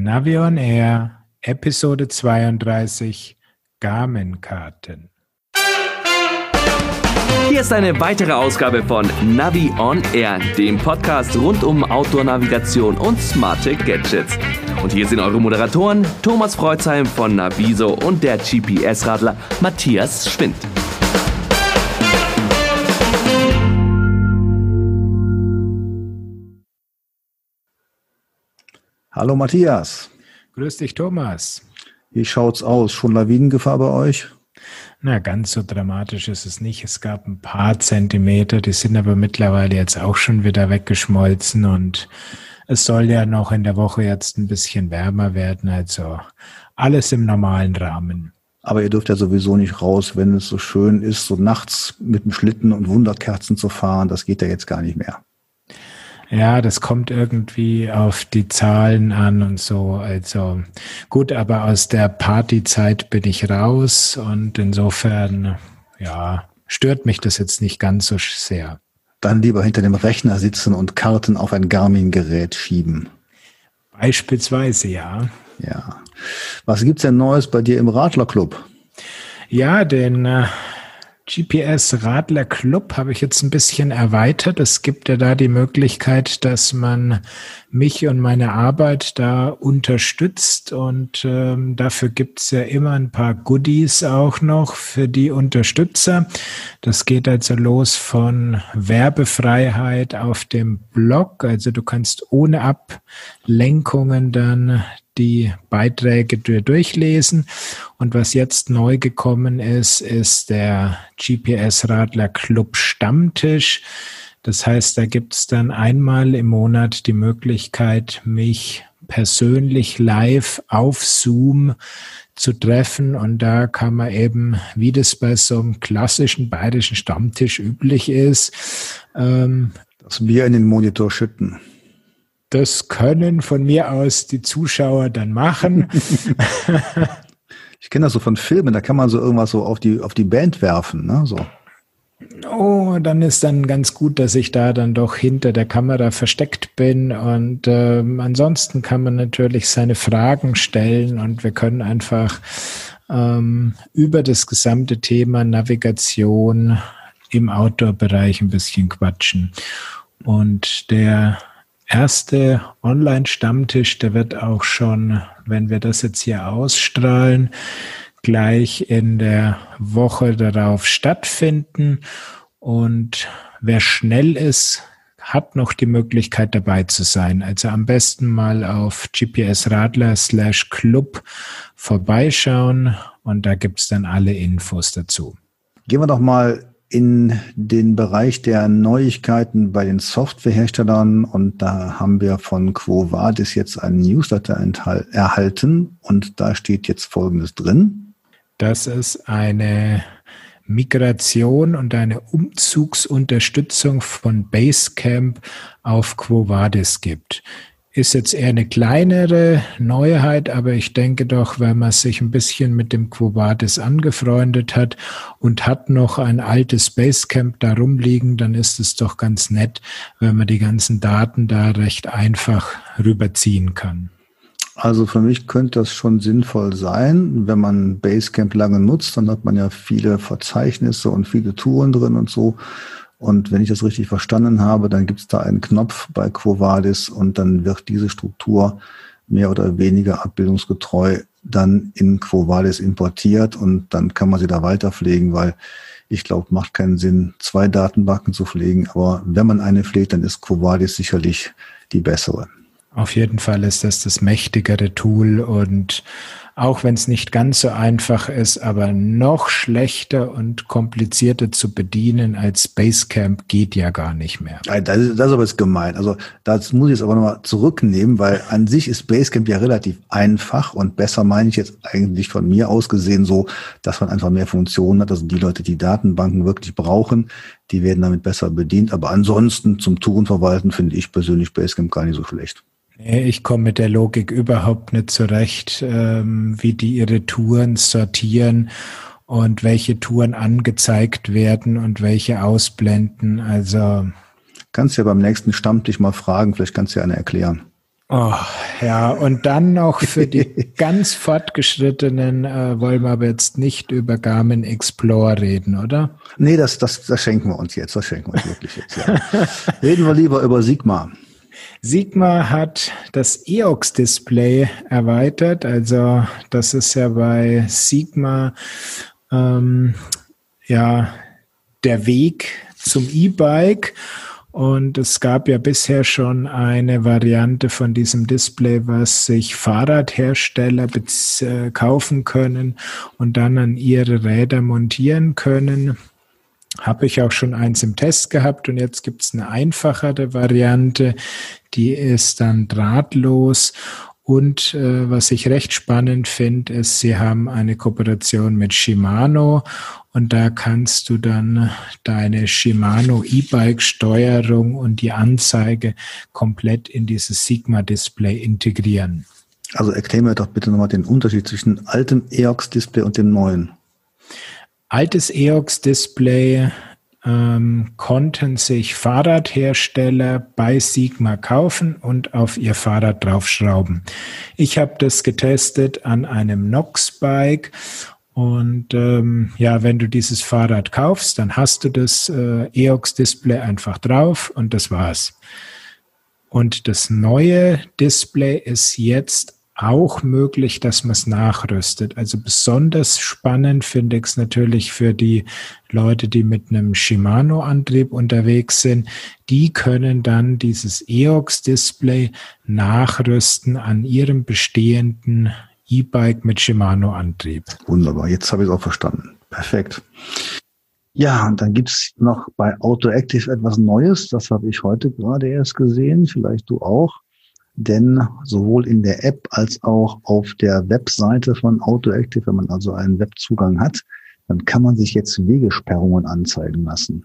Navion Air, Episode 32, Garmin-Karten. Hier ist eine weitere Ausgabe von Navi On Air, dem Podcast rund um Outdoor-Navigation und smarte Gadgets. Und hier sind eure Moderatoren Thomas Freuzheim von Naviso und der GPS-Radler Matthias Schwind. Hallo Matthias. Grüß dich, Thomas. Wie schaut's aus? Schon Lawinengefahr bei euch? Na, ganz so dramatisch ist es nicht. Es gab ein paar Zentimeter, die sind aber mittlerweile jetzt auch schon wieder weggeschmolzen und es soll ja noch in der Woche jetzt ein bisschen wärmer werden, also alles im normalen Rahmen. Aber ihr dürft ja sowieso nicht raus, wenn es so schön ist, so nachts mit dem Schlitten und Wunderkerzen zu fahren. Das geht ja jetzt gar nicht mehr. Ja, das kommt irgendwie auf die Zahlen an und so. Also gut, aber aus der Partyzeit bin ich raus und insofern, ja, stört mich das jetzt nicht ganz so sehr. Dann lieber hinter dem Rechner sitzen und Karten auf ein Garmin-Gerät schieben. Beispielsweise, ja. Ja. Was gibt's denn Neues bei dir im Radlerclub? Ja, den äh, GPS Radler Club habe ich jetzt ein bisschen erweitert. Es gibt ja da die Möglichkeit, dass man mich und meine Arbeit da unterstützt und ähm, dafür gibt es ja immer ein paar Goodies auch noch für die Unterstützer. Das geht also los von Werbefreiheit auf dem Blog. Also du kannst ohne Ablenkungen dann die Beiträge durchlesen. Und was jetzt neu gekommen ist, ist der GPS-Radler Club Stammtisch. Das heißt, da gibt es dann einmal im Monat die Möglichkeit, mich persönlich live auf Zoom zu treffen. Und da kann man eben, wie das bei so einem klassischen bayerischen Stammtisch üblich ist, ähm, das Bier in den Monitor schütten. Das können von mir aus die Zuschauer dann machen. ich kenne das so von Filmen, da kann man so irgendwas so auf die, auf die Band werfen, ne? So. Oh, dann ist dann ganz gut, dass ich da dann doch hinter der Kamera versteckt bin. Und ähm, ansonsten kann man natürlich seine Fragen stellen und wir können einfach ähm, über das gesamte Thema Navigation im Outdoor-Bereich ein bisschen quatschen. Und der erste Online-Stammtisch, der wird auch schon, wenn wir das jetzt hier ausstrahlen, gleich in der Woche darauf stattfinden. Und wer schnell ist, hat noch die Möglichkeit dabei zu sein. Also am besten mal auf GPS Radler slash Club vorbeischauen und da gibt's dann alle Infos dazu. Gehen wir doch mal in den Bereich der Neuigkeiten bei den Softwareherstellern. Und da haben wir von Quo Vadis jetzt einen Newsletter erhalten. Und da steht jetzt Folgendes drin. Dass es eine Migration und eine Umzugsunterstützung von Basecamp auf Quo Vadis gibt ist jetzt eher eine kleinere Neuheit, aber ich denke doch, wenn man sich ein bisschen mit dem Quobatis angefreundet hat und hat noch ein altes Basecamp da rumliegen, dann ist es doch ganz nett, wenn man die ganzen Daten da recht einfach rüberziehen kann. Also für mich könnte das schon sinnvoll sein, wenn man Basecamp lange nutzt, dann hat man ja viele Verzeichnisse und viele Touren drin und so. Und wenn ich das richtig verstanden habe, dann gibt es da einen Knopf bei Quo Vadis und dann wird diese Struktur mehr oder weniger abbildungsgetreu dann in Quo Vadis importiert und dann kann man sie da weiter pflegen, weil ich glaube, macht keinen Sinn, zwei Datenbanken zu pflegen. Aber wenn man eine pflegt, dann ist Quo Vadis sicherlich die bessere. Auf jeden Fall ist das das mächtigere Tool und auch wenn es nicht ganz so einfach ist, aber noch schlechter und komplizierter zu bedienen als Basecamp geht ja gar nicht mehr. Das ist, das ist aber jetzt gemein. Also das muss ich jetzt aber nochmal zurücknehmen, weil an sich ist Basecamp ja relativ einfach und besser meine ich jetzt eigentlich von mir aus gesehen so, dass man einfach mehr Funktionen hat. Also die Leute, die Datenbanken wirklich brauchen, die werden damit besser bedient. Aber ansonsten zum Touren verwalten finde ich persönlich Basecamp gar nicht so schlecht. Nee, ich komme mit der Logik überhaupt nicht zurecht, ähm, wie die ihre Touren sortieren und welche Touren angezeigt werden und welche ausblenden. Also kannst ja beim nächsten Stammtisch mal fragen, vielleicht kannst du ja eine erklären. Oh, ja, und dann noch für die ganz fortgeschrittenen äh, wollen wir aber jetzt nicht über Garmin Explore reden, oder? Nee, das, das, das schenken wir uns jetzt. Das schenken wir uns wirklich jetzt. Ja. reden wir lieber über Sigma. Sigma hat das EOX-Display erweitert. Also das ist ja bei Sigma ähm, ja der Weg zum E-Bike. Und es gab ja bisher schon eine Variante von diesem Display, was sich Fahrradhersteller äh, kaufen können und dann an ihre Räder montieren können. Habe ich auch schon eins im Test gehabt und jetzt gibt es eine einfachere Variante, die ist dann drahtlos und äh, was ich recht spannend finde, ist, sie haben eine Kooperation mit Shimano und da kannst du dann deine Shimano E-Bike-Steuerung und die Anzeige komplett in dieses Sigma-Display integrieren. Also erklär mir doch bitte nochmal den Unterschied zwischen altem EOX-Display und dem neuen. Altes EOX-Display ähm, konnten sich Fahrradhersteller bei Sigma kaufen und auf ihr Fahrrad draufschrauben. Ich habe das getestet an einem Nox-Bike und ähm, ja, wenn du dieses Fahrrad kaufst, dann hast du das äh, EOX-Display einfach drauf und das war's. Und das neue Display ist jetzt auch möglich, dass man es nachrüstet. Also besonders spannend finde ich es natürlich für die Leute, die mit einem Shimano-Antrieb unterwegs sind. Die können dann dieses EOX-Display nachrüsten an ihrem bestehenden E-Bike mit Shimano-Antrieb. Wunderbar, jetzt habe ich es auch verstanden. Perfekt. Ja, und dann gibt's noch bei AutoActive etwas Neues. Das habe ich heute gerade erst gesehen, vielleicht du auch. Denn sowohl in der App als auch auf der Webseite von AutoActive, wenn man also einen Webzugang hat, dann kann man sich jetzt Wegesperrungen anzeigen lassen.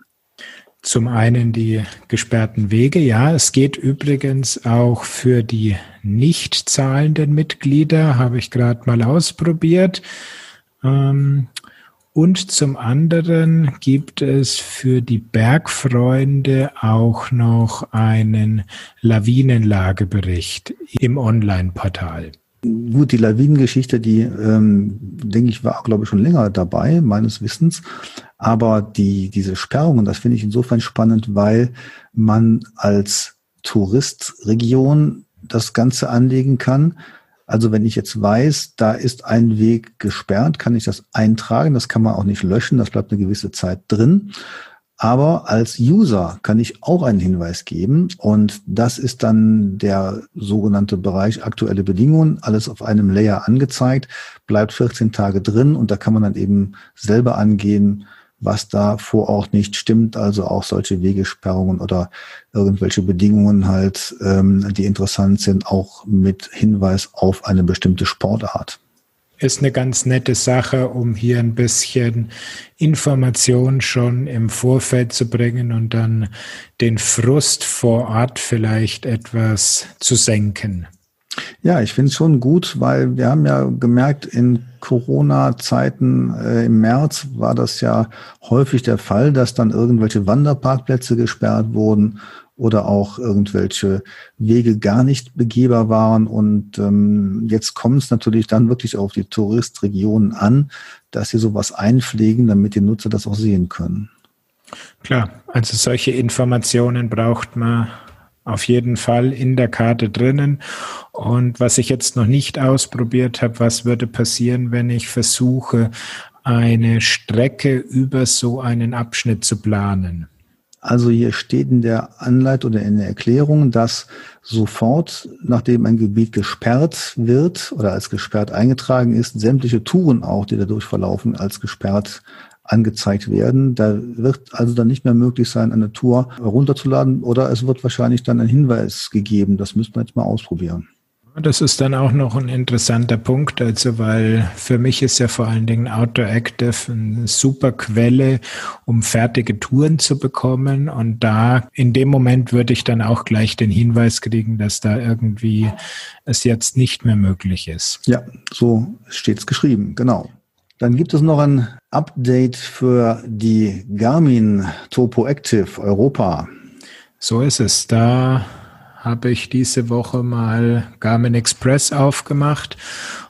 Zum einen die gesperrten Wege. Ja, es geht übrigens auch für die nicht zahlenden Mitglieder, habe ich gerade mal ausprobiert. Ähm, und zum anderen gibt es für die Bergfreunde auch noch einen Lawinenlagebericht im Online-Portal. Gut, die Lawinengeschichte, die, ähm, denke ich, war, glaube ich, schon länger dabei, meines Wissens. Aber die, diese Sperrungen, das finde ich insofern spannend, weil man als Touristregion das Ganze anlegen kann. Also wenn ich jetzt weiß, da ist ein Weg gesperrt, kann ich das eintragen. Das kann man auch nicht löschen. Das bleibt eine gewisse Zeit drin. Aber als User kann ich auch einen Hinweis geben und das ist dann der sogenannte Bereich aktuelle Bedingungen, alles auf einem Layer angezeigt, bleibt 14 Tage drin und da kann man dann eben selber angehen, was da vor Ort nicht stimmt, also auch solche Wegesperrungen oder irgendwelche Bedingungen halt, ähm, die interessant sind, auch mit Hinweis auf eine bestimmte Sportart ist eine ganz nette Sache, um hier ein bisschen Information schon im Vorfeld zu bringen und dann den Frust vor Ort vielleicht etwas zu senken. Ja, ich finde es schon gut, weil wir haben ja gemerkt, in Corona-Zeiten äh, im März war das ja häufig der Fall, dass dann irgendwelche Wanderparkplätze gesperrt wurden oder auch irgendwelche Wege gar nicht begehbar waren. Und ähm, jetzt kommt es natürlich dann wirklich auf die Touristregionen an, dass sie sowas einpflegen, damit die Nutzer das auch sehen können. Klar, also solche Informationen braucht man auf jeden Fall in der Karte drinnen. Und was ich jetzt noch nicht ausprobiert habe, was würde passieren, wenn ich versuche, eine Strecke über so einen Abschnitt zu planen? Also hier steht in der Anleitung oder in der Erklärung, dass sofort, nachdem ein Gebiet gesperrt wird oder als gesperrt eingetragen ist, sämtliche Touren auch, die dadurch verlaufen, als gesperrt angezeigt werden. Da wird also dann nicht mehr möglich sein, eine Tour runterzuladen oder es wird wahrscheinlich dann ein Hinweis gegeben. Das müsste man jetzt mal ausprobieren. Das ist dann auch noch ein interessanter Punkt, also weil für mich ist ja vor allen Dingen Outdoor Active eine super Quelle, um fertige Touren zu bekommen. Und da in dem Moment würde ich dann auch gleich den Hinweis kriegen, dass da irgendwie es jetzt nicht mehr möglich ist. Ja, so steht es geschrieben, genau. Dann gibt es noch ein Update für die Garmin Topo Active Europa. So ist es. Da habe ich diese Woche mal Garmin Express aufgemacht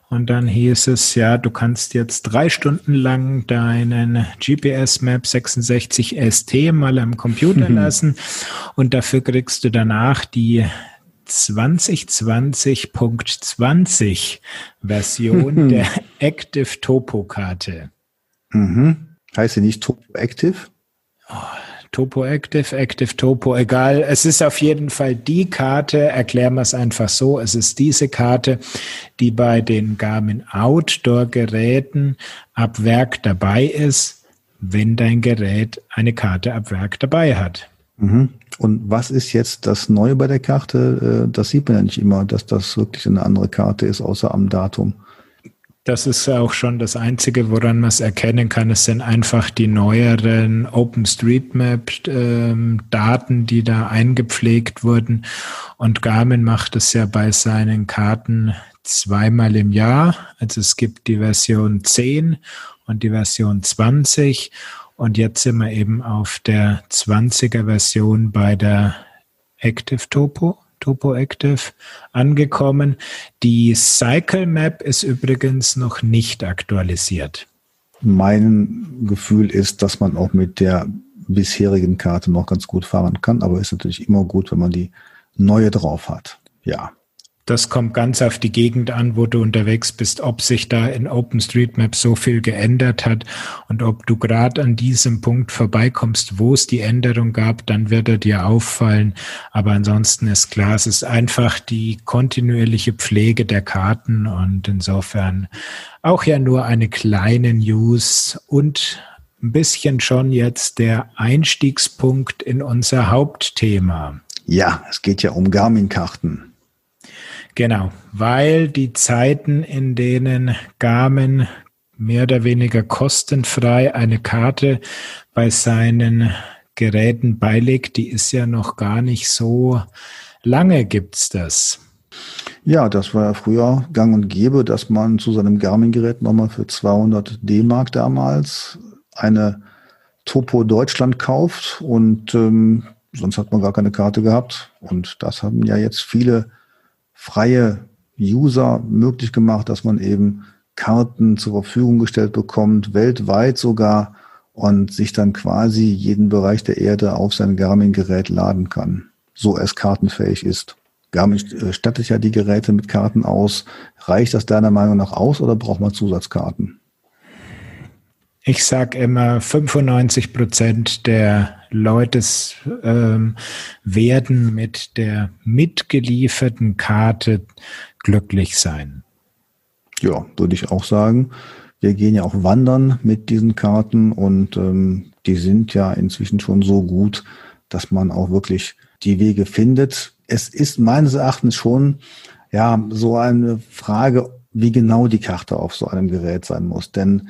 und dann hieß es, ja, du kannst jetzt drei Stunden lang deinen GPS Map 66 ST mal am Computer lassen und dafür kriegst du danach die 2020.20 Version der Active Topo Karte. Mhm. Heißt sie nicht Topo Active? Oh, Topo Active, Active Topo, egal. Es ist auf jeden Fall die Karte, erklären wir es einfach so, es ist diese Karte, die bei den Garmin Outdoor Geräten ab Werk dabei ist, wenn dein Gerät eine Karte ab Werk dabei hat. Mhm. Und was ist jetzt das Neue bei der Karte? Äh, das sieht man ja nicht immer, dass das wirklich eine andere Karte ist, außer am Datum. Das ist auch schon das Einzige, woran man es erkennen kann. Es sind einfach die neueren OpenStreetMap-Daten, ähm, die da eingepflegt wurden. Und Garmin macht es ja bei seinen Karten zweimal im Jahr. Also es gibt die Version 10 und die Version 20. Und jetzt sind wir eben auf der 20er Version bei der Active Topo. Topo Active angekommen. Die Cycle Map ist übrigens noch nicht aktualisiert. Mein Gefühl ist, dass man auch mit der bisherigen Karte noch ganz gut fahren kann, aber ist natürlich immer gut, wenn man die neue drauf hat. Ja. Das kommt ganz auf die Gegend an, wo du unterwegs bist, ob sich da in OpenStreetMap so viel geändert hat und ob du gerade an diesem Punkt vorbeikommst, wo es die Änderung gab, dann wird er dir auffallen. Aber ansonsten ist klar, es ist einfach die kontinuierliche Pflege der Karten und insofern auch ja nur eine kleine News und ein bisschen schon jetzt der Einstiegspunkt in unser Hauptthema. Ja, es geht ja um Garmin-Karten. Genau, weil die Zeiten, in denen Garmin mehr oder weniger kostenfrei eine Karte bei seinen Geräten beilegt, die ist ja noch gar nicht so lange gibt's das. Ja, das war ja früher gang und gäbe, dass man zu seinem Garmin-Gerät nochmal für 200 D-Mark damals eine Topo Deutschland kauft und ähm, sonst hat man gar keine Karte gehabt. Und das haben ja jetzt viele freie User möglich gemacht, dass man eben Karten zur Verfügung gestellt bekommt, weltweit sogar, und sich dann quasi jeden Bereich der Erde auf sein Garmin-Gerät laden kann, so es kartenfähig ist. Garmin äh, stattet ja die Geräte mit Karten aus. Reicht das deiner Meinung nach aus oder braucht man Zusatzkarten? Ich sage immer, 95 Prozent der Leute ähm, werden mit der mitgelieferten Karte glücklich sein. Ja, würde ich auch sagen. Wir gehen ja auch wandern mit diesen Karten und ähm, die sind ja inzwischen schon so gut, dass man auch wirklich die Wege findet. Es ist meines Erachtens schon ja so eine Frage, wie genau die Karte auf so einem Gerät sein muss. Denn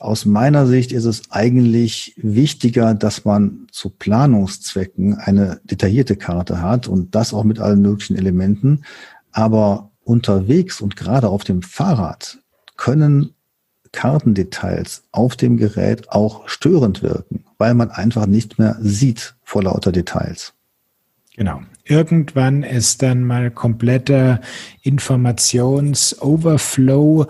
aus meiner Sicht ist es eigentlich wichtiger, dass man zu Planungszwecken eine detaillierte Karte hat und das auch mit allen möglichen Elementen. Aber unterwegs und gerade auf dem Fahrrad können Kartendetails auf dem Gerät auch störend wirken, weil man einfach nicht mehr sieht vor lauter Details. Genau. Irgendwann ist dann mal kompletter Informationsoverflow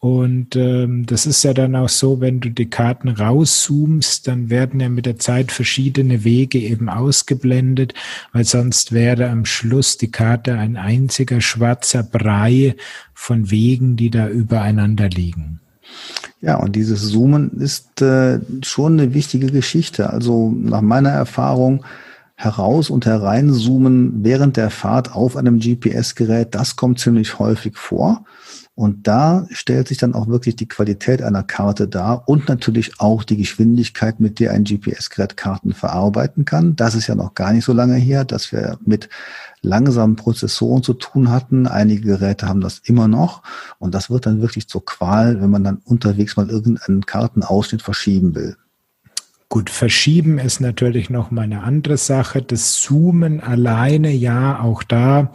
und ähm, das ist ja dann auch so, wenn du die Karten rauszoomst, dann werden ja mit der Zeit verschiedene Wege eben ausgeblendet, weil sonst wäre am Schluss die Karte ein einziger schwarzer Brei von Wegen, die da übereinander liegen. Ja, und dieses Zoomen ist äh, schon eine wichtige Geschichte. Also nach meiner Erfahrung heraus und hereinzoomen während der Fahrt auf einem GPS-Gerät, das kommt ziemlich häufig vor. Und da stellt sich dann auch wirklich die Qualität einer Karte dar und natürlich auch die Geschwindigkeit, mit der ein GPS-Gerät Karten verarbeiten kann. Das ist ja noch gar nicht so lange her, dass wir mit langsamen Prozessoren zu tun hatten. Einige Geräte haben das immer noch. Und das wird dann wirklich zur Qual, wenn man dann unterwegs mal irgendeinen Kartenausschnitt verschieben will. Gut, verschieben ist natürlich noch mal eine andere Sache. Das Zoomen alleine, ja, auch da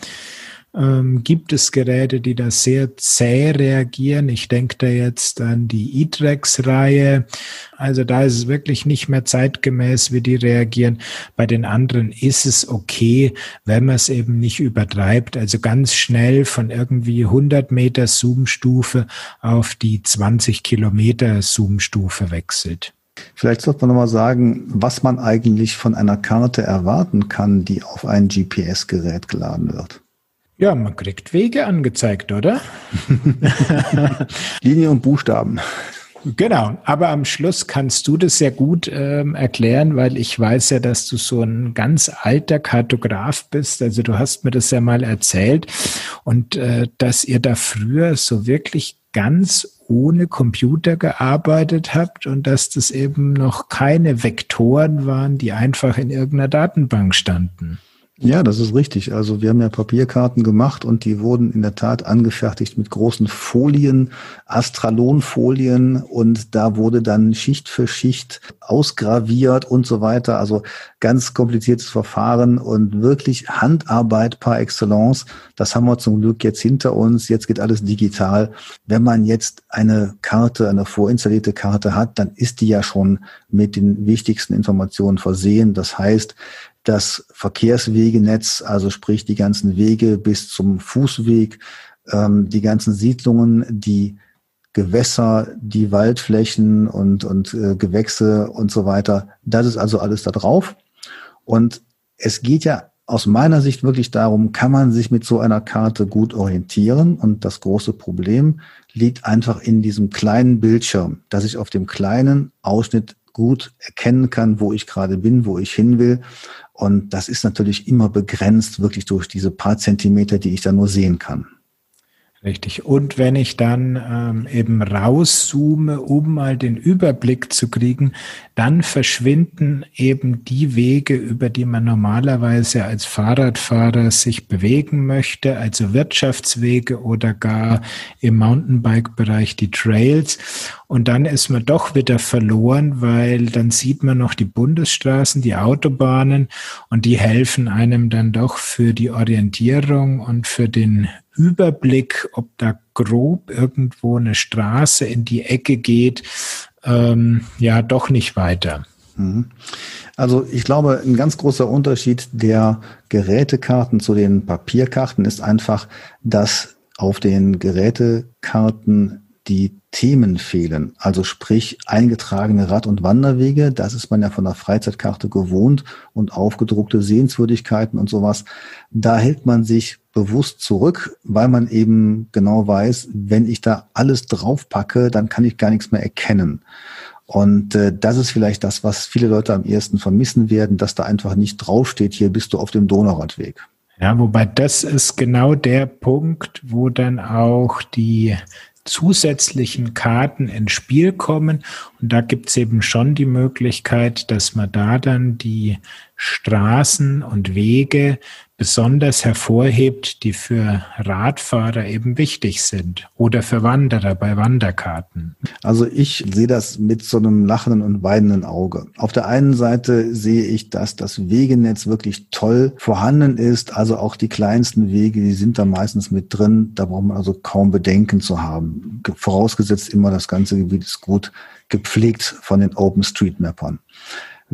ähm, gibt es Geräte, die da sehr zäh reagieren. Ich denke da jetzt an die E-Trex-Reihe. Also da ist es wirklich nicht mehr zeitgemäß, wie die reagieren. Bei den anderen ist es okay, wenn man es eben nicht übertreibt. Also ganz schnell von irgendwie 100 Meter Zoom-Stufe auf die 20 Kilometer Zoom-Stufe wechselt. Vielleicht sollte man nochmal sagen, was man eigentlich von einer Karte erwarten kann, die auf ein GPS-Gerät geladen wird. Ja, man kriegt Wege angezeigt, oder? Linie und Buchstaben. Genau, aber am Schluss kannst du das sehr gut ähm, erklären, weil ich weiß ja, dass du so ein ganz alter Kartograf bist. Also du hast mir das ja mal erzählt und äh, dass ihr da früher so wirklich ganz ohne Computer gearbeitet habt und dass das eben noch keine Vektoren waren, die einfach in irgendeiner Datenbank standen. Ja, das ist richtig. Also wir haben ja Papierkarten gemacht und die wurden in der Tat angefertigt mit großen Folien, Astralonfolien und da wurde dann Schicht für Schicht ausgraviert und so weiter. Also ganz kompliziertes Verfahren und wirklich Handarbeit par excellence. Das haben wir zum Glück jetzt hinter uns. Jetzt geht alles digital. Wenn man jetzt eine Karte, eine vorinstallierte Karte hat, dann ist die ja schon mit den wichtigsten Informationen versehen. Das heißt, das Verkehrswegenetz, also sprich die ganzen Wege bis zum Fußweg, ähm, die ganzen Siedlungen, die Gewässer, die Waldflächen und, und äh, Gewächse und so weiter. Das ist also alles da drauf. Und es geht ja aus meiner Sicht wirklich darum, kann man sich mit so einer Karte gut orientieren? Und das große Problem liegt einfach in diesem kleinen Bildschirm, dass ich auf dem kleinen Ausschnitt gut erkennen kann, wo ich gerade bin, wo ich hin will. Und das ist natürlich immer begrenzt, wirklich durch diese paar Zentimeter, die ich da nur sehen kann. Richtig. Und wenn ich dann ähm, eben rauszoome, um mal den Überblick zu kriegen, dann verschwinden eben die Wege, über die man normalerweise als Fahrradfahrer sich bewegen möchte, also Wirtschaftswege oder gar im Mountainbike-Bereich die Trails. Und dann ist man doch wieder verloren, weil dann sieht man noch die Bundesstraßen, die Autobahnen und die helfen einem dann doch für die Orientierung und für den Überblick, ob da grob irgendwo eine Straße in die Ecke geht, ähm, ja, doch nicht weiter. Mhm. Also ich glaube, ein ganz großer Unterschied der Gerätekarten zu den Papierkarten ist einfach, dass auf den Gerätekarten die Themen fehlen. Also sprich eingetragene Rad- und Wanderwege, das ist man ja von der Freizeitkarte gewohnt und aufgedruckte Sehenswürdigkeiten und sowas. Da hält man sich bewusst zurück, weil man eben genau weiß, wenn ich da alles draufpacke, dann kann ich gar nichts mehr erkennen. Und äh, das ist vielleicht das, was viele Leute am ersten vermissen werden, dass da einfach nicht draufsteht, hier bist du auf dem Donauradweg. Ja, wobei das ist genau der Punkt, wo dann auch die zusätzlichen Karten ins Spiel kommen. Und da gibt's eben schon die Möglichkeit, dass man da dann die Straßen und Wege besonders hervorhebt, die für Radfahrer eben wichtig sind oder für Wanderer bei Wanderkarten? Also ich sehe das mit so einem lachenden und weinenden Auge. Auf der einen Seite sehe ich, dass das Wegenetz wirklich toll vorhanden ist. Also auch die kleinsten Wege, die sind da meistens mit drin. Da braucht man also kaum Bedenken zu haben. Vorausgesetzt immer, das ganze Gebiet ist gut gepflegt von den OpenStreetMappern.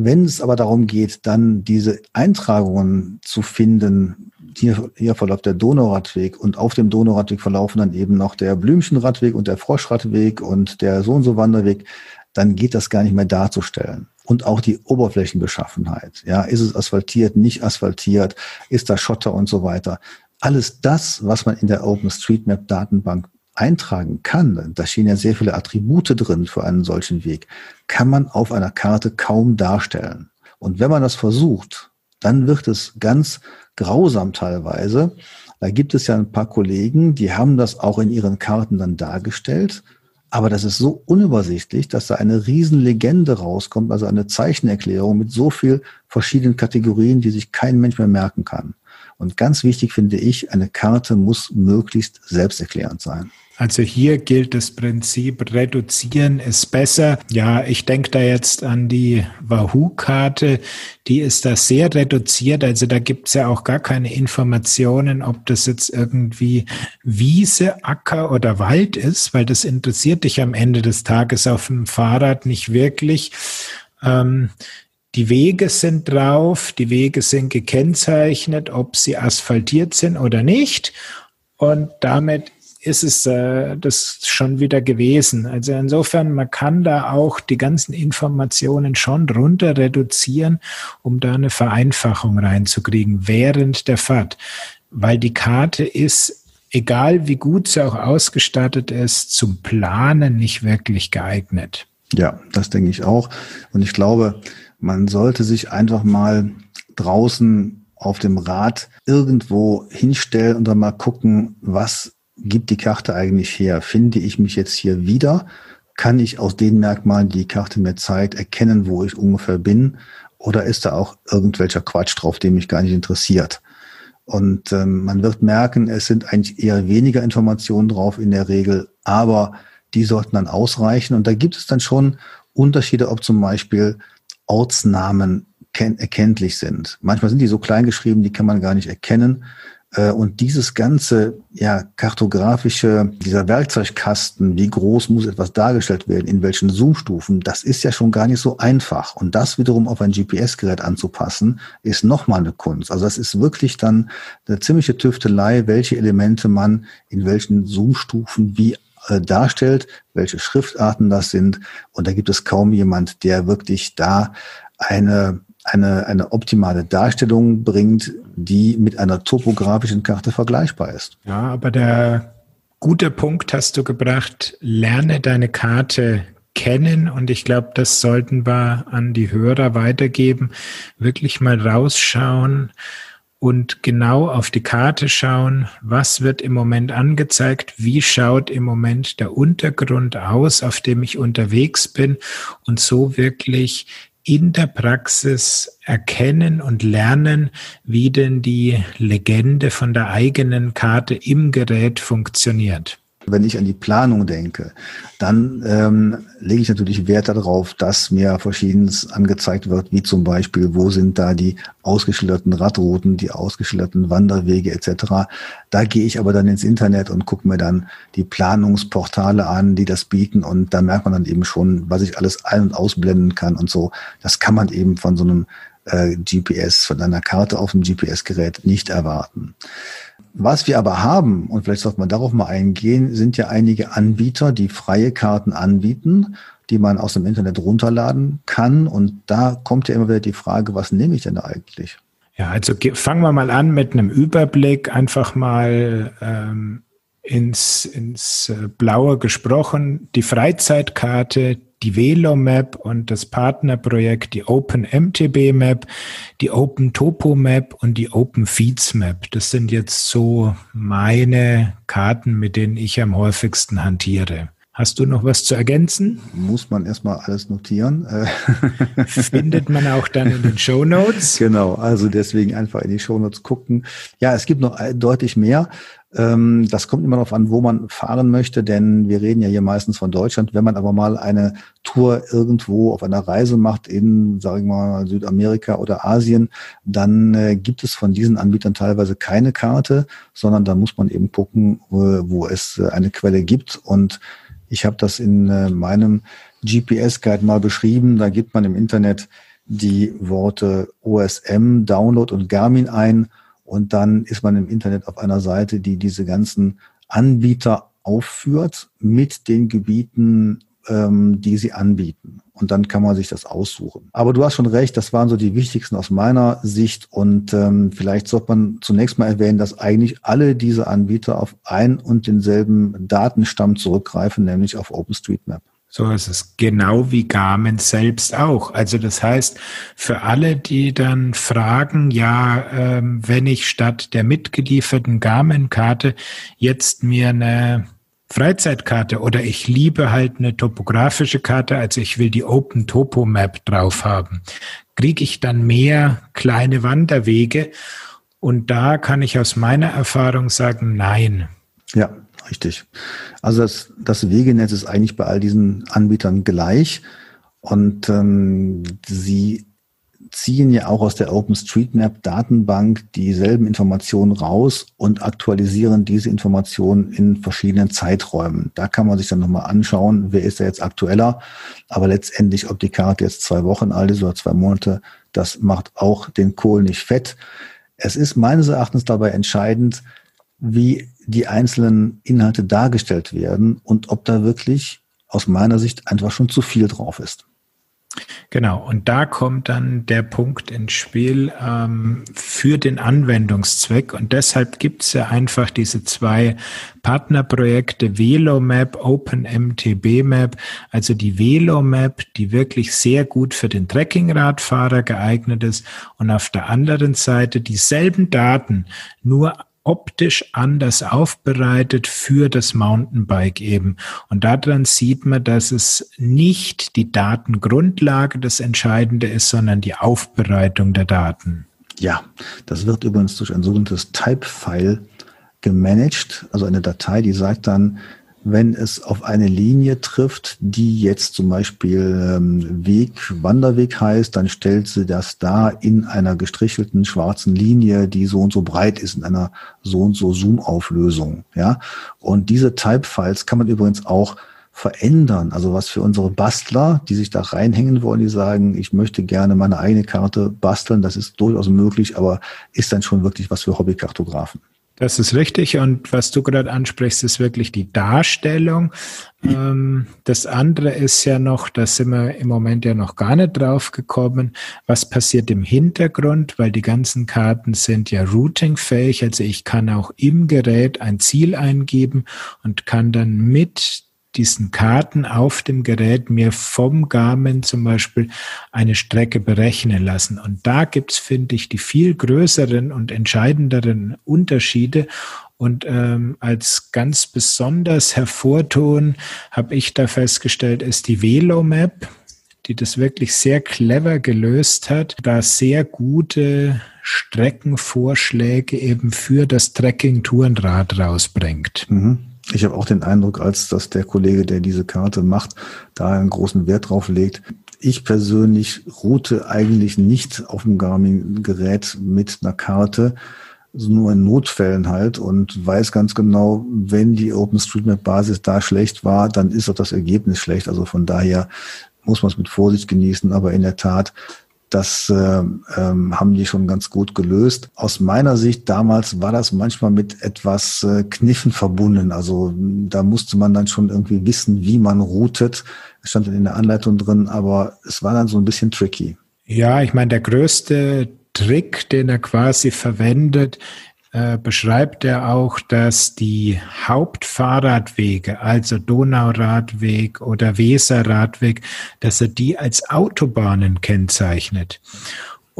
Wenn es aber darum geht, dann diese Eintragungen zu finden, hier, hier verläuft der Donauradweg und auf dem Donauradweg verlaufen dann eben noch der Blümchenradweg und der Froschradweg und der so und so Wanderweg, dann geht das gar nicht mehr darzustellen. Und auch die Oberflächenbeschaffenheit. Ja, ist es asphaltiert, nicht asphaltiert, ist da Schotter und so weiter. Alles das, was man in der OpenStreetMap Datenbank eintragen kann, da stehen ja sehr viele Attribute drin für einen solchen Weg, kann man auf einer Karte kaum darstellen. Und wenn man das versucht, dann wird es ganz grausam teilweise. Da gibt es ja ein paar Kollegen, die haben das auch in ihren Karten dann dargestellt. Aber das ist so unübersichtlich, dass da eine Riesenlegende rauskommt, also eine Zeichenerklärung mit so viel verschiedenen Kategorien, die sich kein Mensch mehr merken kann. Und ganz wichtig finde ich, eine Karte muss möglichst selbsterklärend sein. Also hier gilt das Prinzip, reduzieren ist besser. Ja, ich denke da jetzt an die Wahoo-Karte, die ist da sehr reduziert. Also da gibt's ja auch gar keine Informationen, ob das jetzt irgendwie Wiese, Acker oder Wald ist, weil das interessiert dich am Ende des Tages auf dem Fahrrad nicht wirklich. Ähm, die Wege sind drauf, die Wege sind gekennzeichnet, ob sie asphaltiert sind oder nicht. Und damit ist es äh, das schon wieder gewesen. Also insofern, man kann da auch die ganzen Informationen schon runter reduzieren, um da eine Vereinfachung reinzukriegen während der Fahrt. Weil die Karte ist, egal wie gut sie auch ausgestattet ist, zum Planen nicht wirklich geeignet. Ja, das denke ich auch. Und ich glaube, man sollte sich einfach mal draußen auf dem Rad irgendwo hinstellen und dann mal gucken, was gibt die Karte eigentlich her? Finde ich mich jetzt hier wieder? Kann ich aus den Merkmalen, die die Karte mir zeigt, erkennen, wo ich ungefähr bin? Oder ist da auch irgendwelcher Quatsch drauf, der mich gar nicht interessiert? Und ähm, man wird merken, es sind eigentlich eher weniger Informationen drauf in der Regel, aber die sollten dann ausreichen. Und da gibt es dann schon Unterschiede, ob zum Beispiel Ortsnamen erkenntlich sind. Manchmal sind die so klein geschrieben, die kann man gar nicht erkennen. Äh, und dieses ganze, ja, kartografische, dieser Werkzeugkasten, wie groß muss etwas dargestellt werden, in welchen Zoomstufen, das ist ja schon gar nicht so einfach. Und das wiederum auf ein GPS-Gerät anzupassen, ist nochmal eine Kunst. Also das ist wirklich dann eine ziemliche Tüftelei, welche Elemente man in welchen Zoomstufen wie äh, darstellt, welche Schriftarten das sind. Und da gibt es kaum jemand, der wirklich da eine eine, eine optimale Darstellung bringt, die mit einer topografischen Karte vergleichbar ist. Ja, aber der gute Punkt hast du gebracht, lerne deine Karte kennen und ich glaube, das sollten wir an die Hörer weitergeben, wirklich mal rausschauen und genau auf die Karte schauen, was wird im Moment angezeigt, wie schaut im Moment der Untergrund aus, auf dem ich unterwegs bin und so wirklich in der Praxis erkennen und lernen, wie denn die Legende von der eigenen Karte im Gerät funktioniert. Wenn ich an die Planung denke, dann ähm, lege ich natürlich Wert darauf, dass mir verschiedenes angezeigt wird, wie zum Beispiel, wo sind da die ausgeschilderten Radrouten, die ausgeschilderten Wanderwege etc. Da gehe ich aber dann ins Internet und gucke mir dann die Planungsportale an, die das bieten und da merkt man dann eben schon, was ich alles ein- und ausblenden kann und so. Das kann man eben von so einem äh, GPS, von einer Karte auf dem GPS-Gerät nicht erwarten. Was wir aber haben, und vielleicht sollte man darauf mal eingehen, sind ja einige Anbieter, die freie Karten anbieten, die man aus dem Internet runterladen kann. Und da kommt ja immer wieder die Frage, was nehme ich denn da eigentlich? Ja, also fangen wir mal an mit einem Überblick, einfach mal ähm, ins, ins äh, Blaue gesprochen. Die Freizeitkarte, die Velo-Map und das Partnerprojekt, die Open MTB Map, die Open Topo Map und die Open Feeds Map. Das sind jetzt so meine Karten, mit denen ich am häufigsten hantiere. Hast du noch was zu ergänzen? Muss man erstmal alles notieren. Findet man auch dann in den Show Notes. Genau, also deswegen einfach in die Show Notes gucken. Ja, es gibt noch deutlich mehr. Ähm, das kommt immer darauf an, wo man fahren möchte, denn wir reden ja hier meistens von Deutschland. Wenn man aber mal eine Tour irgendwo auf einer Reise macht in, sagen wir mal, Südamerika oder Asien, dann äh, gibt es von diesen Anbietern teilweise keine Karte, sondern da muss man eben gucken, wo, es äh, eine Quelle gibt. Und ich habe das in äh, meinem GPS-Guide mal beschrieben. Da gibt man im Internet die Worte OSM, Download und Garmin ein und dann ist man im Internet auf einer Seite, die diese ganzen Anbieter aufführt mit den Gebieten, ähm, die sie anbieten. Und dann kann man sich das aussuchen. Aber du hast schon recht, das waren so die wichtigsten aus meiner Sicht. Und ähm, vielleicht sollte man zunächst mal erwähnen, dass eigentlich alle diese Anbieter auf ein und denselben Datenstamm zurückgreifen, nämlich auf OpenStreetMap. So ist es. Genau wie Garmin selbst auch. Also das heißt, für alle, die dann fragen, ja, ähm, wenn ich statt der mitgelieferten Garmin-Karte jetzt mir eine Freizeitkarte oder ich liebe halt eine topografische Karte, also ich will die Open Topo Map drauf haben, kriege ich dann mehr kleine Wanderwege Und da kann ich aus meiner Erfahrung sagen, nein. Ja, richtig. Also das, das Wegenetz ist eigentlich bei all diesen Anbietern gleich. Und ähm, sie ziehen ja auch aus der OpenStreetMap-Datenbank dieselben Informationen raus und aktualisieren diese Informationen in verschiedenen Zeiträumen. Da kann man sich dann nochmal anschauen, wer ist da jetzt aktueller. Aber letztendlich, ob die Karte jetzt zwei Wochen alt ist oder zwei Monate, das macht auch den Kohl nicht fett. Es ist meines Erachtens dabei entscheidend, wie die einzelnen Inhalte dargestellt werden und ob da wirklich aus meiner Sicht einfach schon zu viel drauf ist. Genau, und da kommt dann der Punkt ins Spiel ähm, für den Anwendungszweck. Und deshalb gibt es ja einfach diese zwei Partnerprojekte VeloMap, OpenMTB Map, also die VeloMap, die wirklich sehr gut für den Trekkingradfahrer geeignet ist. Und auf der anderen Seite dieselben Daten, nur optisch anders aufbereitet für das Mountainbike eben. Und daran sieht man, dass es nicht die Datengrundlage das Entscheidende ist, sondern die Aufbereitung der Daten. Ja, das wird übrigens durch ein sogenanntes Type-File gemanagt, also eine Datei, die sagt dann, wenn es auf eine Linie trifft, die jetzt zum Beispiel ähm, Weg, Wanderweg heißt, dann stellt sie das da in einer gestrichelten schwarzen Linie, die so und so breit ist, in einer so und so Zoom-Auflösung. Ja, und diese Type-Files kann man übrigens auch verändern. Also was für unsere Bastler, die sich da reinhängen wollen, die sagen, ich möchte gerne meine eigene Karte basteln, das ist durchaus möglich, aber ist dann schon wirklich was für Hobbykartografen. Das ist richtig. Und was du gerade ansprichst, ist wirklich die Darstellung. Ähm, das andere ist ja noch, da sind wir im Moment ja noch gar nicht drauf gekommen, was passiert im Hintergrund, weil die ganzen Karten sind ja routingfähig. Also ich kann auch im Gerät ein Ziel eingeben und kann dann mit diesen Karten auf dem Gerät mir vom Garmin zum Beispiel eine Strecke berechnen lassen. Und da gibt's, finde ich, die viel größeren und entscheidenderen Unterschiede. Und ähm, als ganz besonders hervortun, habe ich da festgestellt, ist die Velomap, die das wirklich sehr clever gelöst hat, da sehr gute Streckenvorschläge eben für das Trekking-Tourenrad rausbringt. Mhm. Ich habe auch den Eindruck, als dass der Kollege, der diese Karte macht, da einen großen Wert drauf legt. Ich persönlich route eigentlich nicht auf dem Garmin-Gerät mit einer Karte, nur in Notfällen halt und weiß ganz genau, wenn die OpenStreetMap-Basis da schlecht war, dann ist auch das Ergebnis schlecht. Also von daher muss man es mit Vorsicht genießen, aber in der Tat das äh, ähm, haben die schon ganz gut gelöst. Aus meiner Sicht damals war das manchmal mit etwas äh, Kniffen verbunden. Also da musste man dann schon irgendwie wissen, wie man routet. Es stand in der Anleitung drin, aber es war dann so ein bisschen tricky. Ja, ich meine, der größte Trick, den er quasi verwendet, äh, beschreibt er auch, dass die Hauptfahrradwege, also Donauradweg oder Weserradweg, dass er die als Autobahnen kennzeichnet.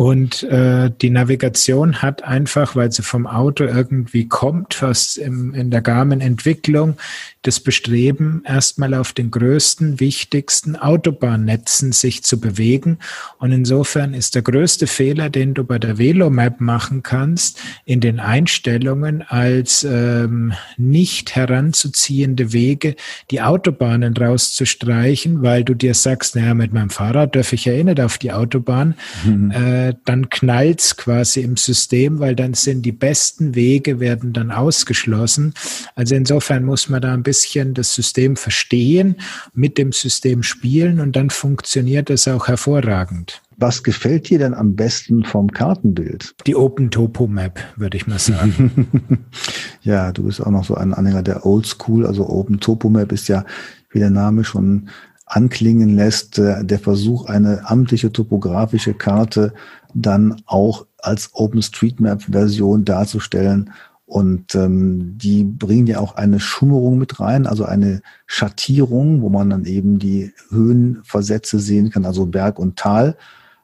Und äh, die Navigation hat einfach, weil sie vom Auto irgendwie kommt, was im, in der Garmin-Entwicklung, das Bestreben, erstmal auf den größten, wichtigsten Autobahnnetzen sich zu bewegen. Und insofern ist der größte Fehler, den du bei der Velomap machen kannst, in den Einstellungen als ähm, nicht heranzuziehende Wege die Autobahnen rauszustreichen, weil du dir sagst, naja, mit meinem Fahrrad darf ich ja eh nicht auf die Autobahn. Mhm. Äh, dann knallt's quasi im System, weil dann sind die besten Wege werden dann ausgeschlossen. Also insofern muss man da ein bisschen bisschen das System verstehen, mit dem System spielen und dann funktioniert es auch hervorragend. Was gefällt dir denn am besten vom Kartenbild? Die Open Topo Map, würde ich mal sagen. ja, du bist auch noch so ein Anhänger der Old School. Also Open Topo Map ist ja, wie der Name schon anklingen lässt, äh, der Versuch, eine amtliche topografische Karte dann auch als OpenStreetMap-Version darzustellen und ähm, die bringen ja auch eine Schummerung mit rein, also eine Schattierung, wo man dann eben die Höhenversätze sehen kann, also Berg und Tal.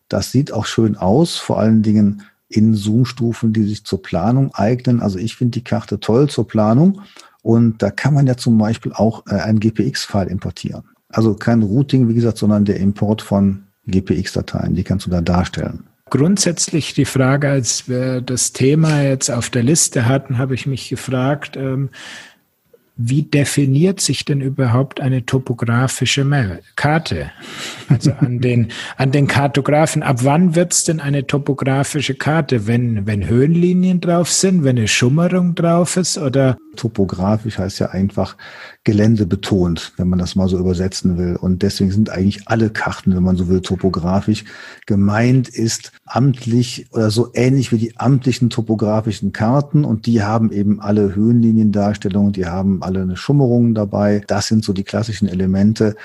Das sieht auch schön aus, vor allen Dingen in Zoomstufen, die sich zur Planung eignen. Also ich finde die Karte toll zur Planung. Und da kann man ja zum Beispiel auch äh, einen GPX-File importieren. Also kein Routing, wie gesagt, sondern der Import von GPX-Dateien, die kannst du da darstellen. Grundsätzlich die Frage, als wir das Thema jetzt auf der Liste hatten, habe ich mich gefragt, ähm, wie definiert sich denn überhaupt eine topografische Karte? Also an den, an den Kartografen, ab wann wird's denn eine topografische Karte? Wenn, wenn Höhenlinien drauf sind, wenn eine Schummerung drauf ist oder? Topografisch heißt ja einfach Gelände betont, wenn man das mal so übersetzen will. Und deswegen sind eigentlich alle Karten, wenn man so will, topografisch. Gemeint ist amtlich oder so ähnlich wie die amtlichen topografischen Karten. Und die haben eben alle Höhenliniendarstellungen, die haben alle eine Schummerung dabei. Das sind so die klassischen Elemente.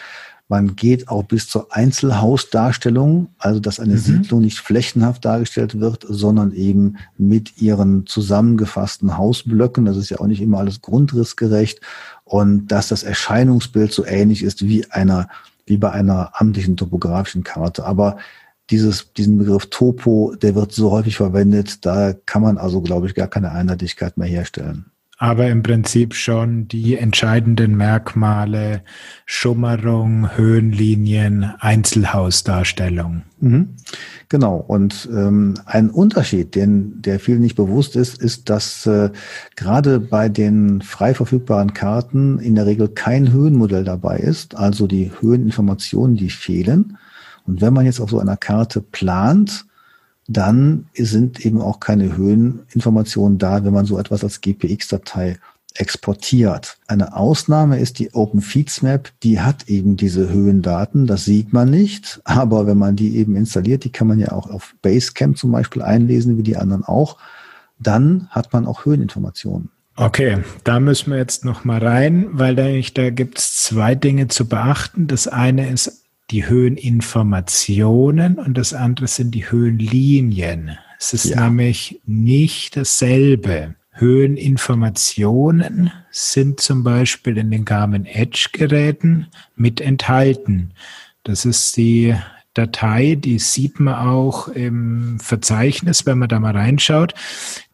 Man geht auch bis zur Einzelhausdarstellung, also dass eine mhm. Siedlung nicht flächenhaft dargestellt wird, sondern eben mit ihren zusammengefassten Hausblöcken. Das ist ja auch nicht immer alles grundrissgerecht und dass das Erscheinungsbild so ähnlich ist wie einer, wie bei einer amtlichen topografischen Karte. Aber dieses, diesen Begriff Topo, der wird so häufig verwendet, da kann man also, glaube ich, gar keine Einheitlichkeit mehr herstellen aber im Prinzip schon die entscheidenden Merkmale Schummerung, Höhenlinien, Einzelhausdarstellung. Mhm. Genau. Und ähm, ein Unterschied, den der vielen nicht bewusst ist, ist, dass äh, gerade bei den frei verfügbaren Karten in der Regel kein Höhenmodell dabei ist, also die Höheninformationen, die fehlen. Und wenn man jetzt auf so einer Karte plant, dann sind eben auch keine Höheninformationen da, wenn man so etwas als GPX-Datei exportiert. Eine Ausnahme ist die OpenFeedsMap, die hat eben diese Höhendaten, das sieht man nicht, aber wenn man die eben installiert, die kann man ja auch auf Basecamp zum Beispiel einlesen, wie die anderen auch, dann hat man auch Höheninformationen. Okay, da müssen wir jetzt noch mal rein, weil da, da gibt es zwei Dinge zu beachten. Das eine ist die Höheninformationen und das andere sind die Höhenlinien. Es ist ja. nämlich nicht dasselbe. Höheninformationen sind zum Beispiel in den Garmin Edge Geräten mit enthalten. Das ist die Datei, die sieht man auch im Verzeichnis, wenn man da mal reinschaut.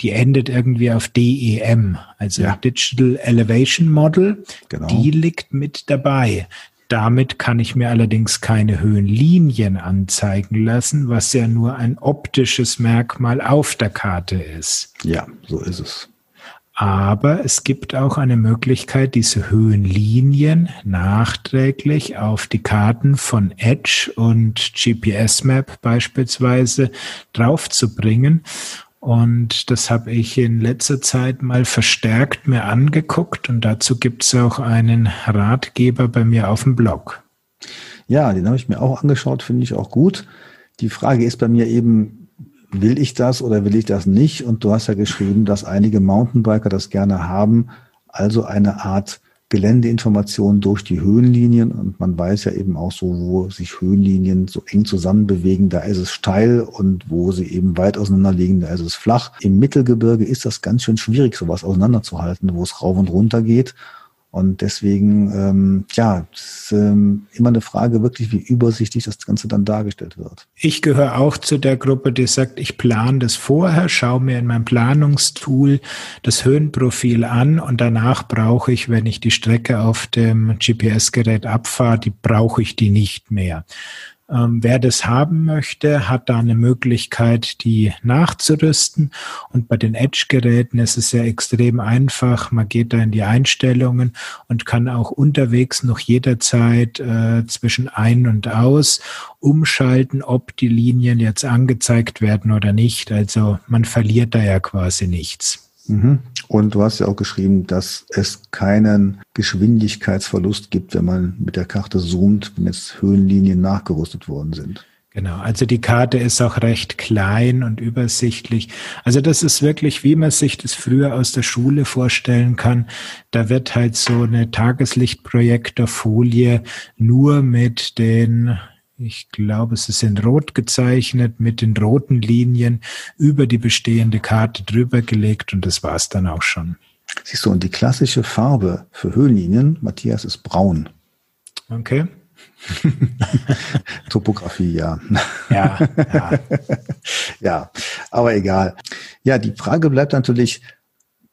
Die endet irgendwie auf DEM, also ja. Digital Elevation Model. Genau. Die liegt mit dabei. Damit kann ich mir allerdings keine Höhenlinien anzeigen lassen, was ja nur ein optisches Merkmal auf der Karte ist. Ja, so ist es. Aber es gibt auch eine Möglichkeit, diese Höhenlinien nachträglich auf die Karten von Edge und GPS Map beispielsweise draufzubringen. Und das habe ich in letzter Zeit mal verstärkt mir angeguckt und dazu gibt es auch einen Ratgeber bei mir auf dem Blog. Ja, den habe ich mir auch angeschaut, finde ich auch gut. Die Frage ist bei mir eben, will ich das oder will ich das nicht? Und du hast ja geschrieben, dass einige Mountainbiker das gerne haben, also eine Art Geländeinformationen durch die Höhenlinien und man weiß ja eben auch so, wo sich Höhenlinien so eng zusammen bewegen, da ist es steil und wo sie eben weit auseinander liegen, da ist es flach. Im Mittelgebirge ist das ganz schön schwierig, sowas auseinanderzuhalten, wo es rauf und runter geht. Und deswegen, ähm, ja, ist ähm, immer eine Frage wirklich, wie übersichtlich das Ganze dann dargestellt wird. Ich gehöre auch zu der Gruppe, die sagt, ich plane das vorher, schaue mir in meinem Planungstool das Höhenprofil an und danach brauche ich, wenn ich die Strecke auf dem GPS-Gerät abfahre, die brauche ich die nicht mehr. Ähm, wer das haben möchte, hat da eine Möglichkeit, die nachzurüsten. Und bei den Edge-Geräten ist es ja extrem einfach. Man geht da in die Einstellungen und kann auch unterwegs noch jederzeit äh, zwischen ein und aus umschalten, ob die Linien jetzt angezeigt werden oder nicht. Also man verliert da ja quasi nichts. Mhm. Und du hast ja auch geschrieben, dass es keinen Geschwindigkeitsverlust gibt, wenn man mit der Karte zoomt, wenn jetzt Höhenlinien nachgerüstet worden sind. Genau, also die Karte ist auch recht klein und übersichtlich. Also das ist wirklich, wie man sich das früher aus der Schule vorstellen kann. Da wird halt so eine Tageslichtprojektorfolie nur mit den ich glaube, es ist in Rot gezeichnet mit den roten Linien über die bestehende Karte drüber gelegt und das war es dann auch schon. Siehst du, und die klassische Farbe für Höhenlinien, Matthias, ist braun. Okay. Topografie, ja. Ja, ja. ja, aber egal. Ja, die Frage bleibt natürlich,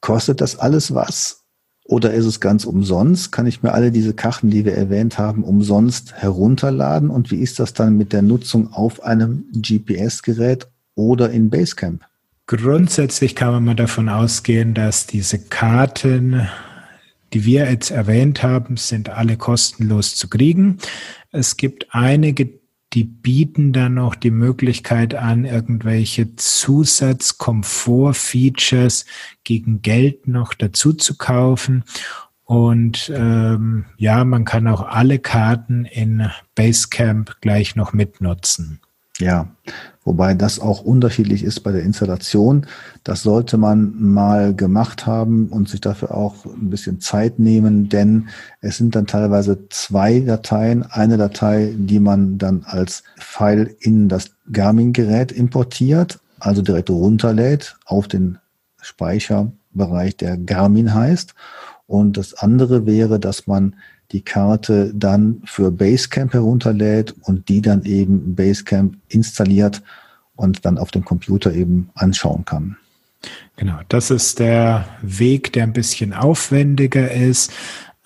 kostet das alles was? Oder ist es ganz umsonst? Kann ich mir alle diese Karten, die wir erwähnt haben, umsonst herunterladen? Und wie ist das dann mit der Nutzung auf einem GPS-Gerät oder in Basecamp? Grundsätzlich kann man mal davon ausgehen, dass diese Karten, die wir jetzt erwähnt haben, sind alle kostenlos zu kriegen. Es gibt einige, die bieten dann noch die Möglichkeit an, irgendwelche Zusatzkomfort-Features gegen Geld noch dazu zu kaufen. Und ähm, ja, man kann auch alle Karten in Basecamp gleich noch mitnutzen. Ja, wobei das auch unterschiedlich ist bei der Installation. Das sollte man mal gemacht haben und sich dafür auch ein bisschen Zeit nehmen, denn es sind dann teilweise zwei Dateien. Eine Datei, die man dann als File in das Garmin-Gerät importiert, also direkt runterlädt auf den Speicherbereich, der Garmin heißt. Und das andere wäre, dass man die Karte dann für Basecamp herunterlädt und die dann eben Basecamp installiert und dann auf dem Computer eben anschauen kann. Genau, das ist der Weg, der ein bisschen aufwendiger ist.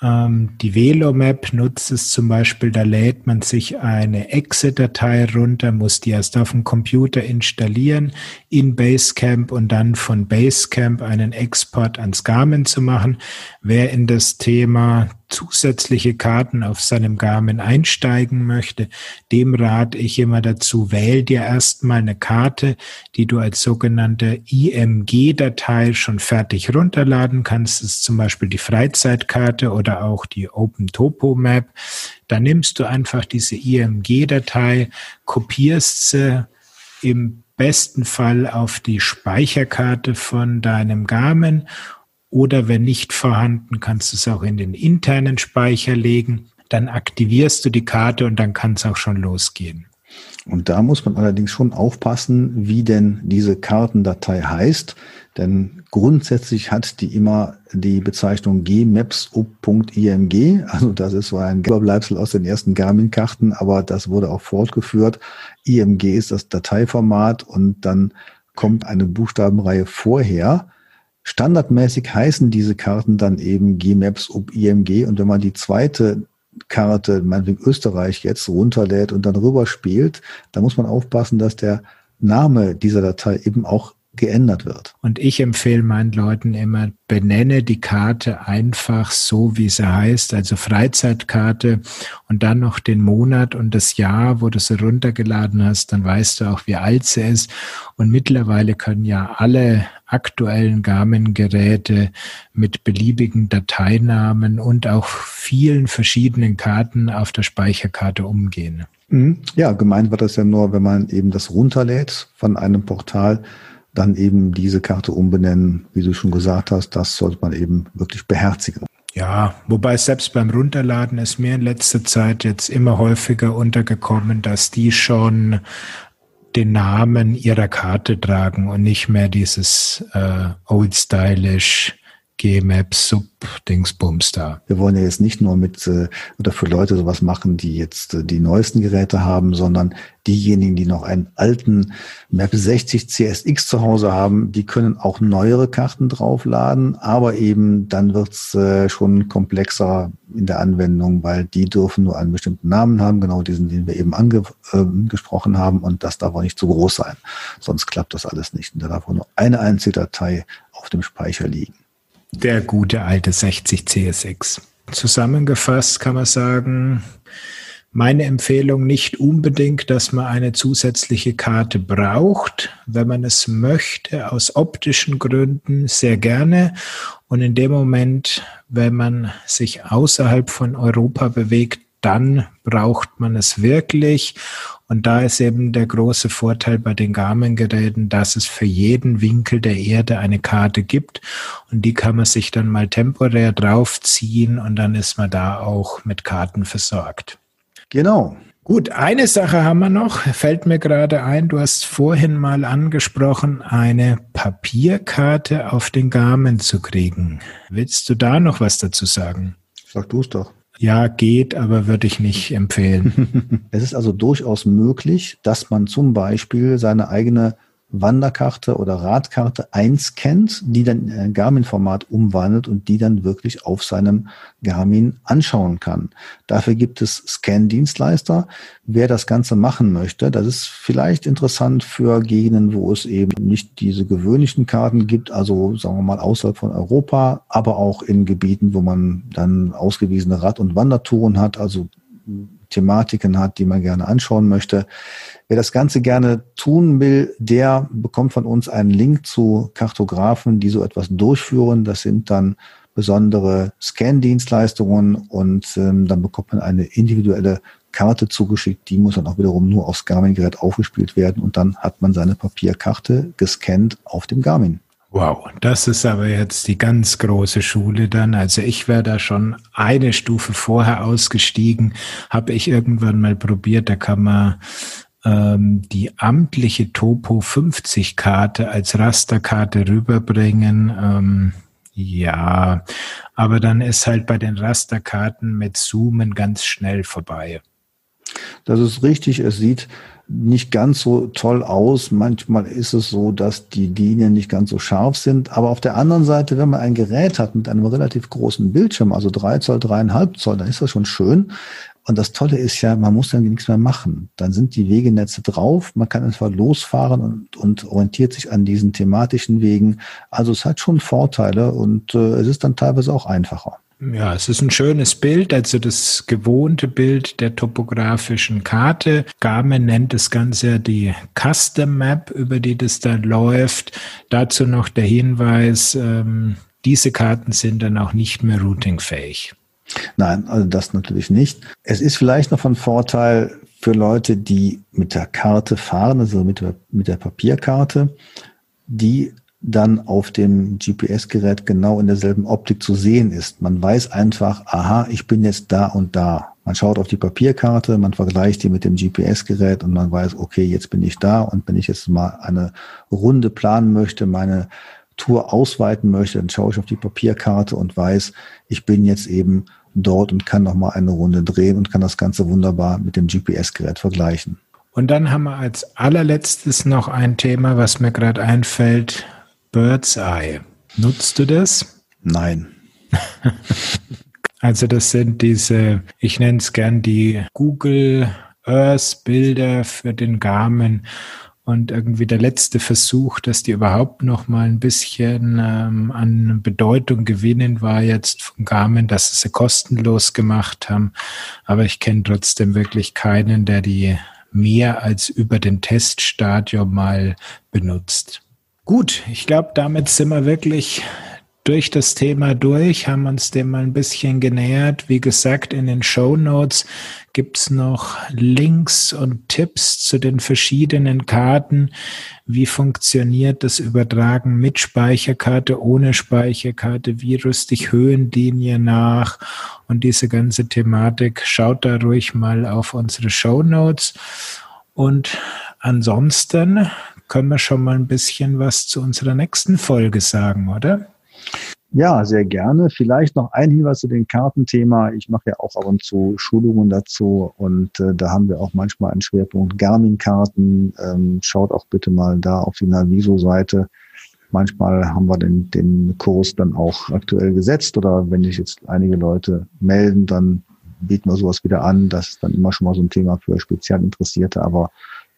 Ähm, die Velomap nutzt es zum Beispiel, da lädt man sich eine Exe-Datei runter, muss die erst auf dem Computer installieren in Basecamp und dann von Basecamp einen Export ans Garmin zu machen. Wer in das Thema zusätzliche Karten auf seinem Garmin einsteigen möchte, dem rate ich immer dazu, wähl dir erstmal eine Karte, die du als sogenannte IMG-Datei schon fertig runterladen kannst. Das ist zum Beispiel die Freizeitkarte oder auch die Open Topo Map. Da nimmst du einfach diese IMG-Datei, kopierst sie im besten Fall auf die Speicherkarte von deinem Garmin oder wenn nicht vorhanden, kannst du es auch in den internen Speicher legen. Dann aktivierst du die Karte und dann kann es auch schon losgehen. Und da muss man allerdings schon aufpassen, wie denn diese Kartendatei heißt. Denn grundsätzlich hat die immer die Bezeichnung gmaps.img. Also das ist so ein Überbleibsel aus den ersten Garmin-Karten, aber das wurde auch fortgeführt. IMG ist das Dateiformat und dann kommt eine Buchstabenreihe vorher. Standardmäßig heißen diese Karten dann eben Gmaps ob IMG und wenn man die zweite Karte, meinetwegen Österreich jetzt runterlädt und dann rüberspielt, dann muss man aufpassen, dass der Name dieser Datei eben auch geändert wird. Und ich empfehle meinen Leuten immer, benenne die Karte einfach so, wie sie heißt, also Freizeitkarte und dann noch den Monat und das Jahr, wo du sie runtergeladen hast, dann weißt du auch, wie alt sie ist. Und mittlerweile können ja alle aktuellen Garmin-Geräte mit beliebigen Dateinamen und auch vielen verschiedenen Karten auf der Speicherkarte umgehen. Mhm. Ja, gemeint wird das ja nur, wenn man eben das runterlädt von einem Portal, dann eben diese Karte umbenennen, wie du schon gesagt hast, das sollte man eben wirklich beherzigen. Ja, wobei selbst beim Runterladen ist mir in letzter Zeit jetzt immer häufiger untergekommen, dass die schon den Namen ihrer Karte tragen und nicht mehr dieses äh, Old Stylish Gmap Sub Dingsbums da. Wir wollen ja jetzt nicht nur mit äh, oder für Leute sowas machen, die jetzt äh, die neuesten Geräte haben, sondern diejenigen, die noch einen alten Map 60 CSX zu Hause haben, die können auch neuere Karten draufladen, aber eben dann wird's äh, schon komplexer in der Anwendung, weil die dürfen nur einen bestimmten Namen haben, genau diesen, den wir eben angesprochen äh, haben und das darf auch nicht zu groß sein. Sonst klappt das alles nicht. Und da darf auch nur eine einzige Datei auf dem Speicher liegen. Der gute alte 60 CSX. Zusammengefasst kann man sagen, meine Empfehlung nicht unbedingt, dass man eine zusätzliche Karte braucht. Wenn man es möchte, aus optischen Gründen sehr gerne. Und in dem Moment, wenn man sich außerhalb von Europa bewegt, dann braucht man es wirklich. Und da ist eben der große Vorteil bei den Garmin-Geräten, dass es für jeden Winkel der Erde eine Karte gibt. Und die kann man sich dann mal temporär draufziehen und dann ist man da auch mit Karten versorgt. Genau. Gut, eine Sache haben wir noch, fällt mir gerade ein. Du hast vorhin mal angesprochen, eine Papierkarte auf den Garmin zu kriegen. Willst du da noch was dazu sagen? Sag du es doch. Ja, geht, aber würde ich nicht empfehlen. es ist also durchaus möglich, dass man zum Beispiel seine eigene Wanderkarte oder Radkarte einscannt, die dann in ein Garmin-Format umwandelt und die dann wirklich auf seinem Garmin anschauen kann. Dafür gibt es Scan-Dienstleister. Wer das Ganze machen möchte, das ist vielleicht interessant für Gegenden, wo es eben nicht diese gewöhnlichen Karten gibt, also sagen wir mal außerhalb von Europa, aber auch in Gebieten, wo man dann ausgewiesene Rad- und Wandertouren hat, also Thematiken hat, die man gerne anschauen möchte. Wer das Ganze gerne tun will, der bekommt von uns einen Link zu Kartografen, die so etwas durchführen. Das sind dann besondere Scan-Dienstleistungen und ähm, dann bekommt man eine individuelle Karte zugeschickt. Die muss dann auch wiederum nur aufs Garmin-Gerät aufgespielt werden und dann hat man seine Papierkarte gescannt auf dem Garmin. Wow, das ist aber jetzt die ganz große Schule dann. Also ich wäre da schon eine Stufe vorher ausgestiegen, habe ich irgendwann mal probiert. Da kann man ähm, die amtliche Topo 50 Karte als Rasterkarte rüberbringen. Ähm, ja, aber dann ist halt bei den Rasterkarten mit Zoomen ganz schnell vorbei. Das ist richtig. Es sieht nicht ganz so toll aus. Manchmal ist es so, dass die Linien nicht ganz so scharf sind. Aber auf der anderen Seite, wenn man ein Gerät hat mit einem relativ großen Bildschirm, also drei Zoll, dreieinhalb Zoll, dann ist das schon schön. Und das Tolle ist ja, man muss dann nichts mehr machen. Dann sind die Wegenetze drauf, man kann einfach losfahren und, und orientiert sich an diesen thematischen Wegen. Also es hat schon Vorteile und äh, es ist dann teilweise auch einfacher. Ja, es ist ein schönes Bild, also das gewohnte Bild der topografischen Karte. Garmin nennt das Ganze die Custom Map, über die das dann läuft. Dazu noch der Hinweis, ähm, diese Karten sind dann auch nicht mehr routingfähig. Nein, also das natürlich nicht. Es ist vielleicht noch von Vorteil für Leute, die mit der Karte fahren, also mit der, mit der Papierkarte, die dann auf dem GPS-Gerät genau in derselben Optik zu sehen ist. Man weiß einfach, aha, ich bin jetzt da und da. Man schaut auf die Papierkarte, man vergleicht die mit dem GPS-Gerät und man weiß, okay, jetzt bin ich da und wenn ich jetzt mal eine Runde planen möchte, meine Tour ausweiten möchte, dann schaue ich auf die Papierkarte und weiß, ich bin jetzt eben dort und kann noch mal eine Runde drehen und kann das Ganze wunderbar mit dem GPS-Gerät vergleichen. Und dann haben wir als allerletztes noch ein Thema, was mir gerade einfällt, Bird's Eye. Nutzt du das? Nein. also das sind diese, ich nenne es gern die Google Earth Bilder für den Garmin und irgendwie der letzte Versuch, dass die überhaupt noch mal ein bisschen ähm, an Bedeutung gewinnen, war jetzt von Garmin, dass sie sie kostenlos gemacht haben. Aber ich kenne trotzdem wirklich keinen, der die mehr als über den Teststadium mal benutzt. Gut, ich glaube, damit sind wir wirklich durch das Thema durch, haben uns dem mal ein bisschen genähert. Wie gesagt, in den Show Notes gibt's noch Links und Tipps zu den verschiedenen Karten. Wie funktioniert das Übertragen mit Speicherkarte, ohne Speicherkarte? Wie rüste ich Höhenlinie nach? Und diese ganze Thematik, schaut da ruhig mal auf unsere Show Notes. Und ansonsten können wir schon mal ein bisschen was zu unserer nächsten Folge sagen, oder? Ja, sehr gerne. Vielleicht noch ein Hinweis zu dem Kartenthema. Ich mache ja auch ab und zu Schulungen dazu und äh, da haben wir auch manchmal einen Schwerpunkt Garmin-Karten. Ähm, schaut auch bitte mal da auf die Naviso-Seite. Manchmal haben wir den, den Kurs dann auch aktuell gesetzt oder wenn sich jetzt einige Leute melden, dann bieten wir sowas wieder an. Das ist dann immer schon mal so ein Thema für Spezialinteressierte, aber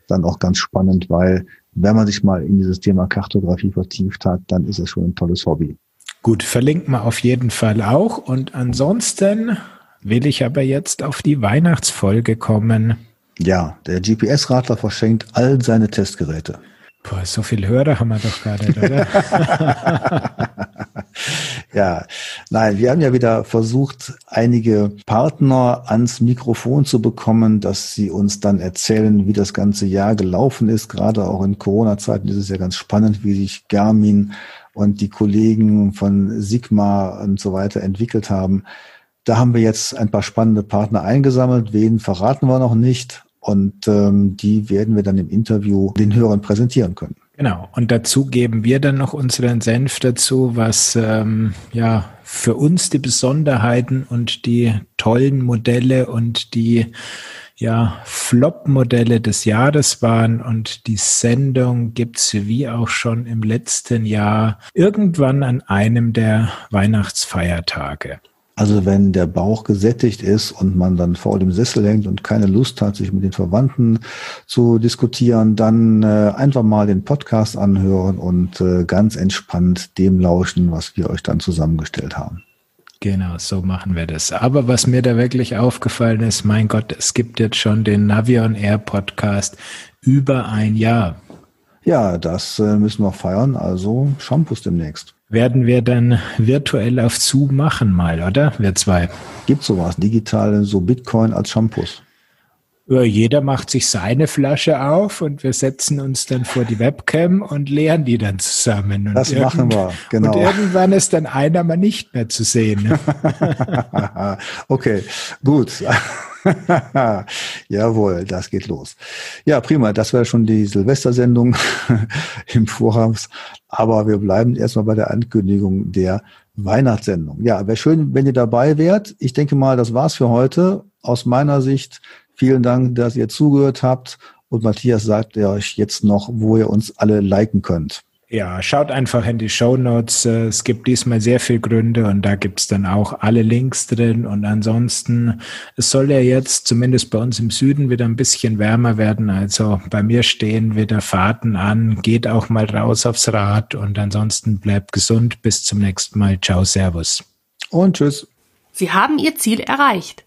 dann auch ganz spannend, weil wenn man sich mal in dieses Thema Kartografie vertieft hat, dann ist es schon ein tolles Hobby. Gut, verlinken wir auf jeden Fall auch. Und ansonsten will ich aber jetzt auf die Weihnachtsfolge kommen. Ja, der GPS-Radler verschenkt all seine Testgeräte. Boah, so viele Hörer haben wir doch gar nicht, oder? ja, nein, wir haben ja wieder versucht, einige Partner ans Mikrofon zu bekommen, dass sie uns dann erzählen, wie das ganze Jahr gelaufen ist. Gerade auch in Corona-Zeiten ist es ja ganz spannend, wie sich Garmin und die Kollegen von Sigma und so weiter entwickelt haben. Da haben wir jetzt ein paar spannende Partner eingesammelt. Wen verraten wir noch nicht. Und ähm, die werden wir dann im Interview den Hörern präsentieren können. Genau. Und dazu geben wir dann noch unseren Senf dazu, was ähm, ja für uns die Besonderheiten und die tollen Modelle und die ja, Flop-Modelle des Jahres waren und die Sendung gibt's wie auch schon im letzten Jahr irgendwann an einem der Weihnachtsfeiertage. Also wenn der Bauch gesättigt ist und man dann vor dem Sessel hängt und keine Lust hat, sich mit den Verwandten zu diskutieren, dann äh, einfach mal den Podcast anhören und äh, ganz entspannt dem lauschen, was wir euch dann zusammengestellt haben. Genau, so machen wir das. Aber was mir da wirklich aufgefallen ist, mein Gott, es gibt jetzt schon den Navion Air Podcast über ein Jahr. Ja, das äh, müssen wir feiern. Also Shampoos demnächst. Werden wir dann virtuell auf Zoom machen mal, oder? Wir zwei. Gibt sowas, digital, so Bitcoin als Shampoos. Ja, jeder macht sich seine Flasche auf und wir setzen uns dann vor die Webcam und leeren die dann zusammen. Und das machen wir, genau. Und irgendwann ist dann einer mal nicht mehr zu sehen. Ne? okay, gut. Jawohl, das geht los. Ja, prima. Das wäre schon die Silvestersendung im Voraus. Aber wir bleiben erstmal bei der Ankündigung der Weihnachtssendung. Ja, wäre schön, wenn ihr dabei wärt. Ich denke mal, das war's für heute. Aus meiner Sicht Vielen Dank, dass ihr zugehört habt. Und Matthias sagt euch jetzt noch, wo ihr uns alle liken könnt. Ja, schaut einfach in die Show Notes. Es gibt diesmal sehr viele Gründe und da gibt's dann auch alle Links drin. Und ansonsten, es soll ja jetzt zumindest bei uns im Süden wieder ein bisschen wärmer werden. Also bei mir stehen wieder Fahrten an. Geht auch mal raus aufs Rad und ansonsten bleibt gesund. Bis zum nächsten Mal. Ciao, Servus. Und tschüss. Sie haben Ihr Ziel erreicht.